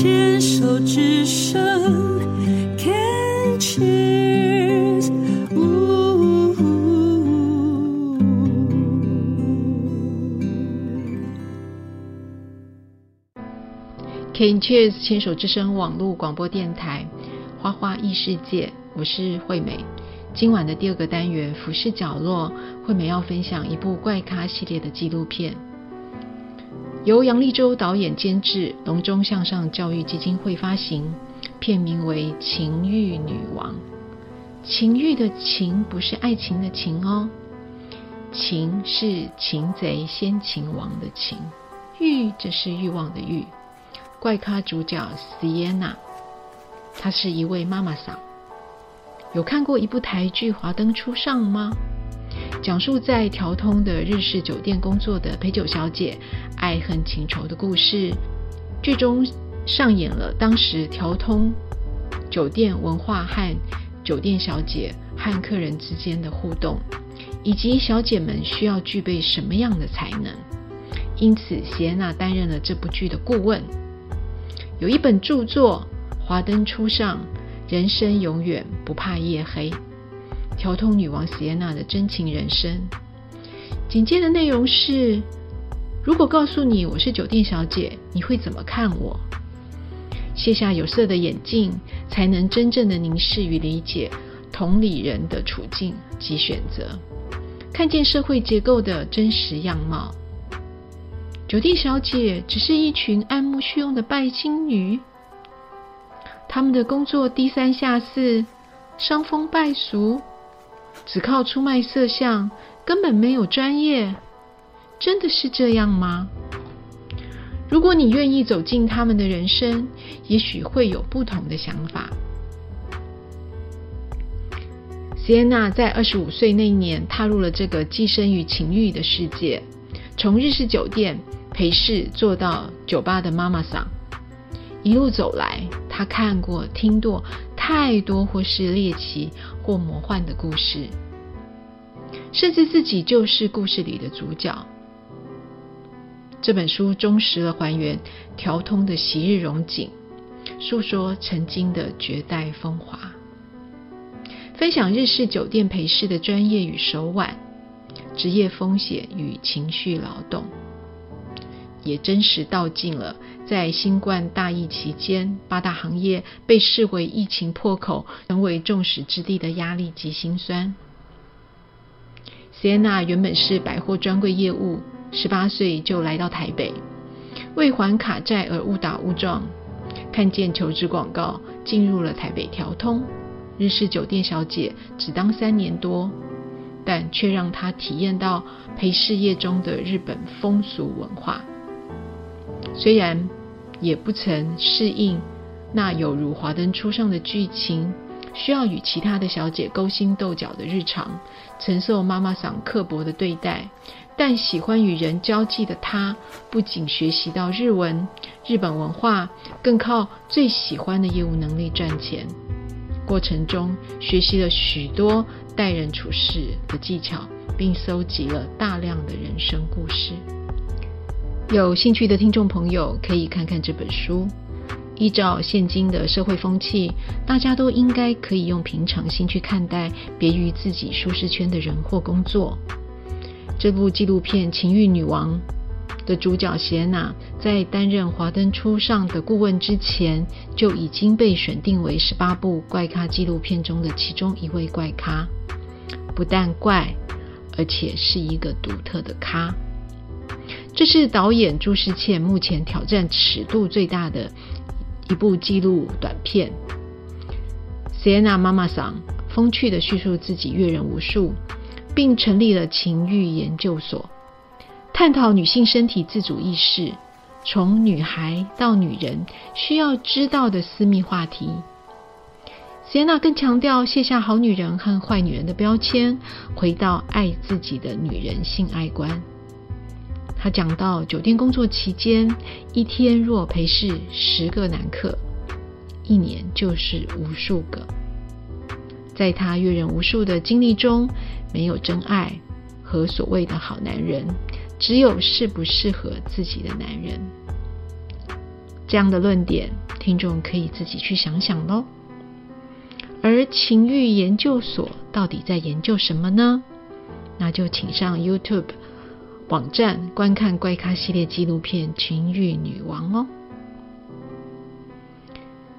牵手之声，Can cheers，呜。Can cheers，牵手之声网络广播电台，花花异世界，我是惠美。今晚的第二个单元浮世角落，惠美要分享一部怪咖系列的纪录片，由杨立洲导演监制，龙中向上教育基金会发行，片名为《情欲女王》。情欲的情不是爱情的情哦，情是擒贼先擒王的情，欲这是欲望的欲。怪咖主角 Sienna，她是一位妈妈桑。有看过一部台剧《华灯初上》吗？讲述在条通的日式酒店工作的陪酒小姐爱恨情仇的故事。剧中上演了当时条通酒店文化和酒店小姐和客人之间的互动，以及小姐们需要具备什么样的才能。因此，席耶娜担任了这部剧的顾问。有一本著作《华灯初上》。人生永远不怕夜黑，调通女王席耶娜的真情人生。紧接的内容是：如果告诉你我是酒店小姐，你会怎么看我？卸下有色的眼镜，才能真正的凝视与理解同理人的处境及选择，看见社会结构的真实样貌。酒店小姐只是一群爱慕虚荣的拜金女。他们的工作低三下四、伤风败俗，只靠出卖色相，根本没有专业。真的是这样吗？如果你愿意走进他们的人生，也许会有不同的想法。席耶娜在二十五岁那年踏入了这个寄生于情欲的世界，从日式酒店陪侍做到酒吧的妈妈桑。一路走来，她看过、听过太多或是猎奇或魔幻的故事，甚至自己就是故事里的主角。这本书忠实的还原条通的昔日荣景，诉说曾经的绝代风华，分享日式酒店陪侍的专业与手腕，职业风险与情绪劳动。也真实道尽了在新冠大疫期间，八大行业被视为疫情破口，成为众矢之的的压力及辛酸。席耶娜原本是百货专柜业务，十八岁就来到台北，为还卡债而误打误撞，看见求职广告，进入了台北条通日式酒店小姐，只当三年多，但却让她体验到陪侍业中的日本风俗文化。虽然也不曾适应那有如华灯初上的剧情，需要与其他的小姐勾心斗角的日常，承受妈妈桑刻薄的对待，但喜欢与人交际的她，不仅学习到日文、日本文化，更靠最喜欢的业务能力赚钱。过程中学习了许多待人处事的技巧，并搜集了大量的人生故事。有兴趣的听众朋友可以看看这本书。依照现今的社会风气，大家都应该可以用平常心去看待别于自己舒适圈的人或工作。这部纪录片《情欲女王》的主角谢娜，在担任华灯初上的顾问之前，就已经被选定为十八部怪咖纪录片中的其中一位怪咖。不但怪，而且是一个独特的咖。这是导演朱世倩目前挑战尺度最大的一部纪录短片。席耶娜妈妈桑风趣的叙述自己阅人无数，并成立了情欲研究所，探讨女性身体自主意识，从女孩到女人需要知道的私密话题。席耶娜更强调卸下好女人和坏女人的标签，回到爱自己的女人性爱观。他讲到，酒店工作期间，一天若陪侍十个男客，一年就是无数个。在他阅人无数的经历中，没有真爱和所谓的好男人，只有适不适合自己的男人。这样的论点听众可以自己去想想喽。而情欲研究所到底在研究什么呢？那就请上 YouTube 网站观看怪咖系列纪录片《情欲女王》哦。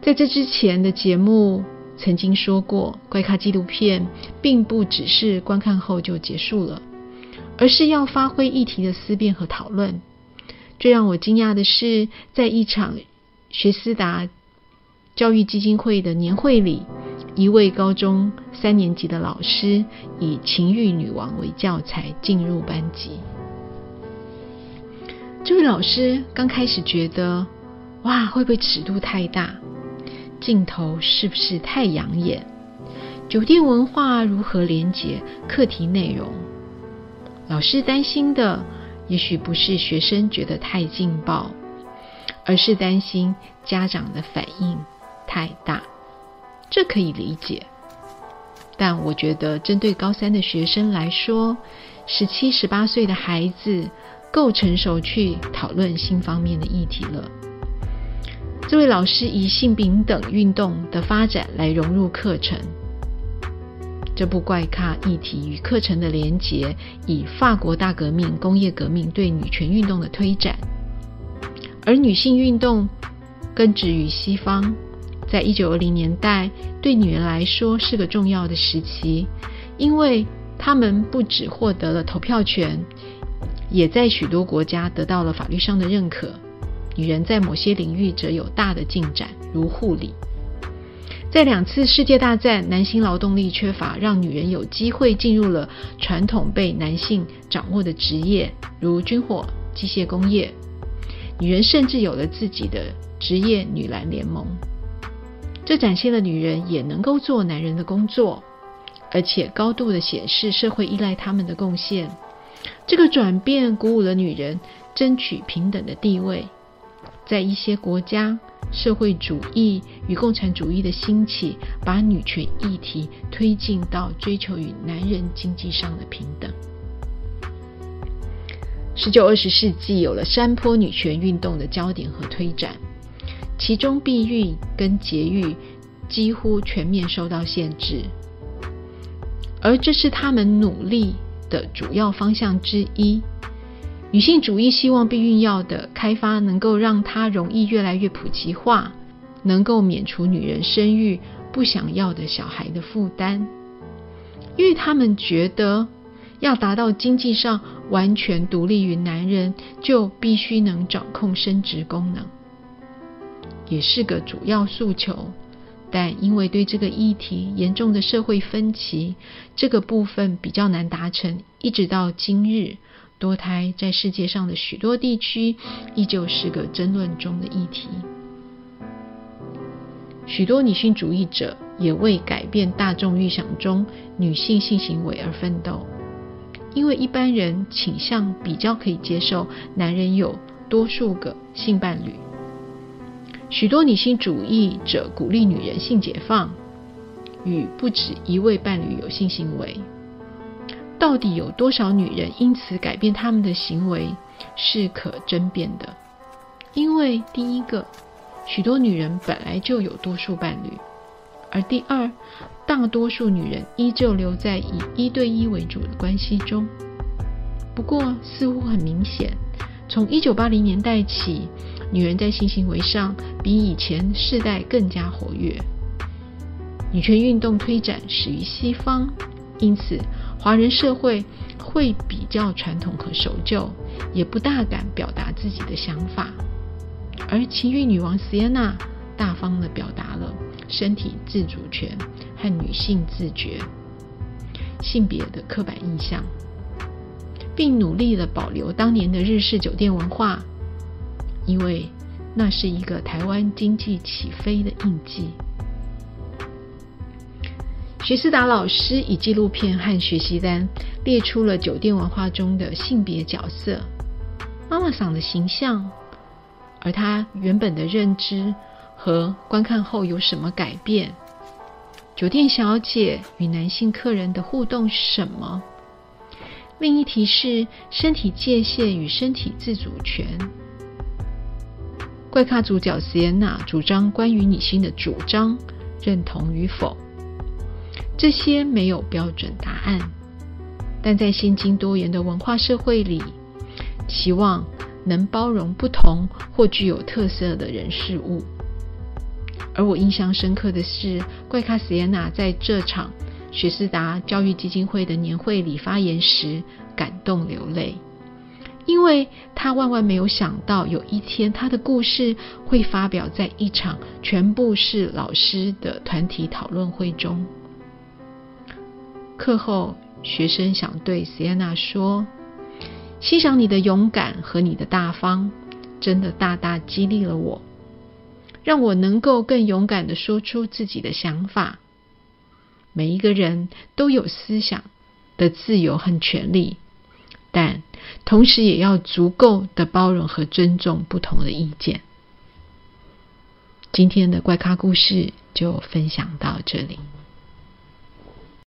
在这之前的节目曾经说过，怪咖纪录片并不只是观看后就结束了，而是要发挥议题的思辨和讨论。最让我惊讶的是，在一场学思达教育基金会的年会里，一位高中三年级的老师以“情欲女王”为教材进入班级。这位老师刚开始觉得，哇，会不会尺度太大？镜头是不是太养眼？酒店文化如何连接课题内容？老师担心的。也许不是学生觉得太劲爆，而是担心家长的反应太大，这可以理解。但我觉得，针对高三的学生来说，十七、十八岁的孩子够成熟去讨论性方面的议题了。这位老师以性平等运动的发展来融入课程。这部怪咖议题与课程的连结，以法国大革命、工业革命对女权运动的推展，而女性运动根植于西方，在一九二零年代，对女人来说是个重要的时期，因为她们不只获得了投票权，也在许多国家得到了法律上的认可。女人在某些领域则有大的进展，如护理。在两次世界大战，男性劳动力缺乏，让女人有机会进入了传统被男性掌握的职业，如军火、机械工业。女人甚至有了自己的职业女篮联盟。这展现了女人也能够做男人的工作，而且高度的显示社会依赖他们的贡献。这个转变鼓舞了女人争取平等的地位。在一些国家，社会主义与共产主义的兴起，把女权议题推进到追求与男人经济上的平等。十九、二十世纪有了山坡女权运动的焦点和推展，其中避孕跟节育几乎全面受到限制，而这是他们努力的主要方向之一。女性主义希望避孕药的开发能够让它容易越来越普及化，能够免除女人生育不想要的小孩的负担，因为他们觉得要达到经济上完全独立于男人，就必须能掌控生殖功能，也是个主要诉求。但因为对这个议题严重的社会分歧，这个部分比较难达成，一直到今日。多胎在世界上的许多地区依旧是个争论中的议题。许多女性主义者也为改变大众预想中女性性行为而奋斗，因为一般人倾向比较可以接受男人有多数个性伴侣。许多女性主义者鼓励女人性解放，与不止一位伴侣有性行为。到底有多少女人因此改变她们的行为，是可争辩的。因为第一个，许多女人本来就有多数伴侣；而第二，大多数女人依旧留在以一对一为主的关系中。不过，似乎很明显，从一九八零年代起，女人在性行为上比以前世代更加活跃。女权运动推展始于西方，因此。华人社会会比较传统和守旧，也不大敢表达自己的想法。而情欲女王席耶娜大方地表达了身体自主权和女性自觉、性别的刻板印象，并努力地保留当年的日式酒店文化，因为那是一个台湾经济起飞的印记。徐思达老师以纪录片和学习单列出了酒店文化中的性别角色，妈妈桑的形象，而他原本的认知和观看后有什么改变？酒店小姐与男性客人的互动是什么？另一题是身体界限与身体自主权。怪咖主角席耶娜主张关于女性的主张，认同与否？这些没有标准答案，但在现今多元的文化社会里，期望能包容不同或具有特色的人事物。而我印象深刻的是，怪咖席耶娜在这场雪士达教育基金会的年会里发言时，感动流泪，因为他万万没有想到，有一天他的故事会发表在一场全部是老师的团体讨论会中。课后，学生想对席耶娜说：“欣赏你的勇敢和你的大方，真的大大激励了我，让我能够更勇敢地说出自己的想法。每一个人都有思想的自由和权利，但同时也要足够的包容和尊重不同的意见。”今天的怪咖故事就分享到这里。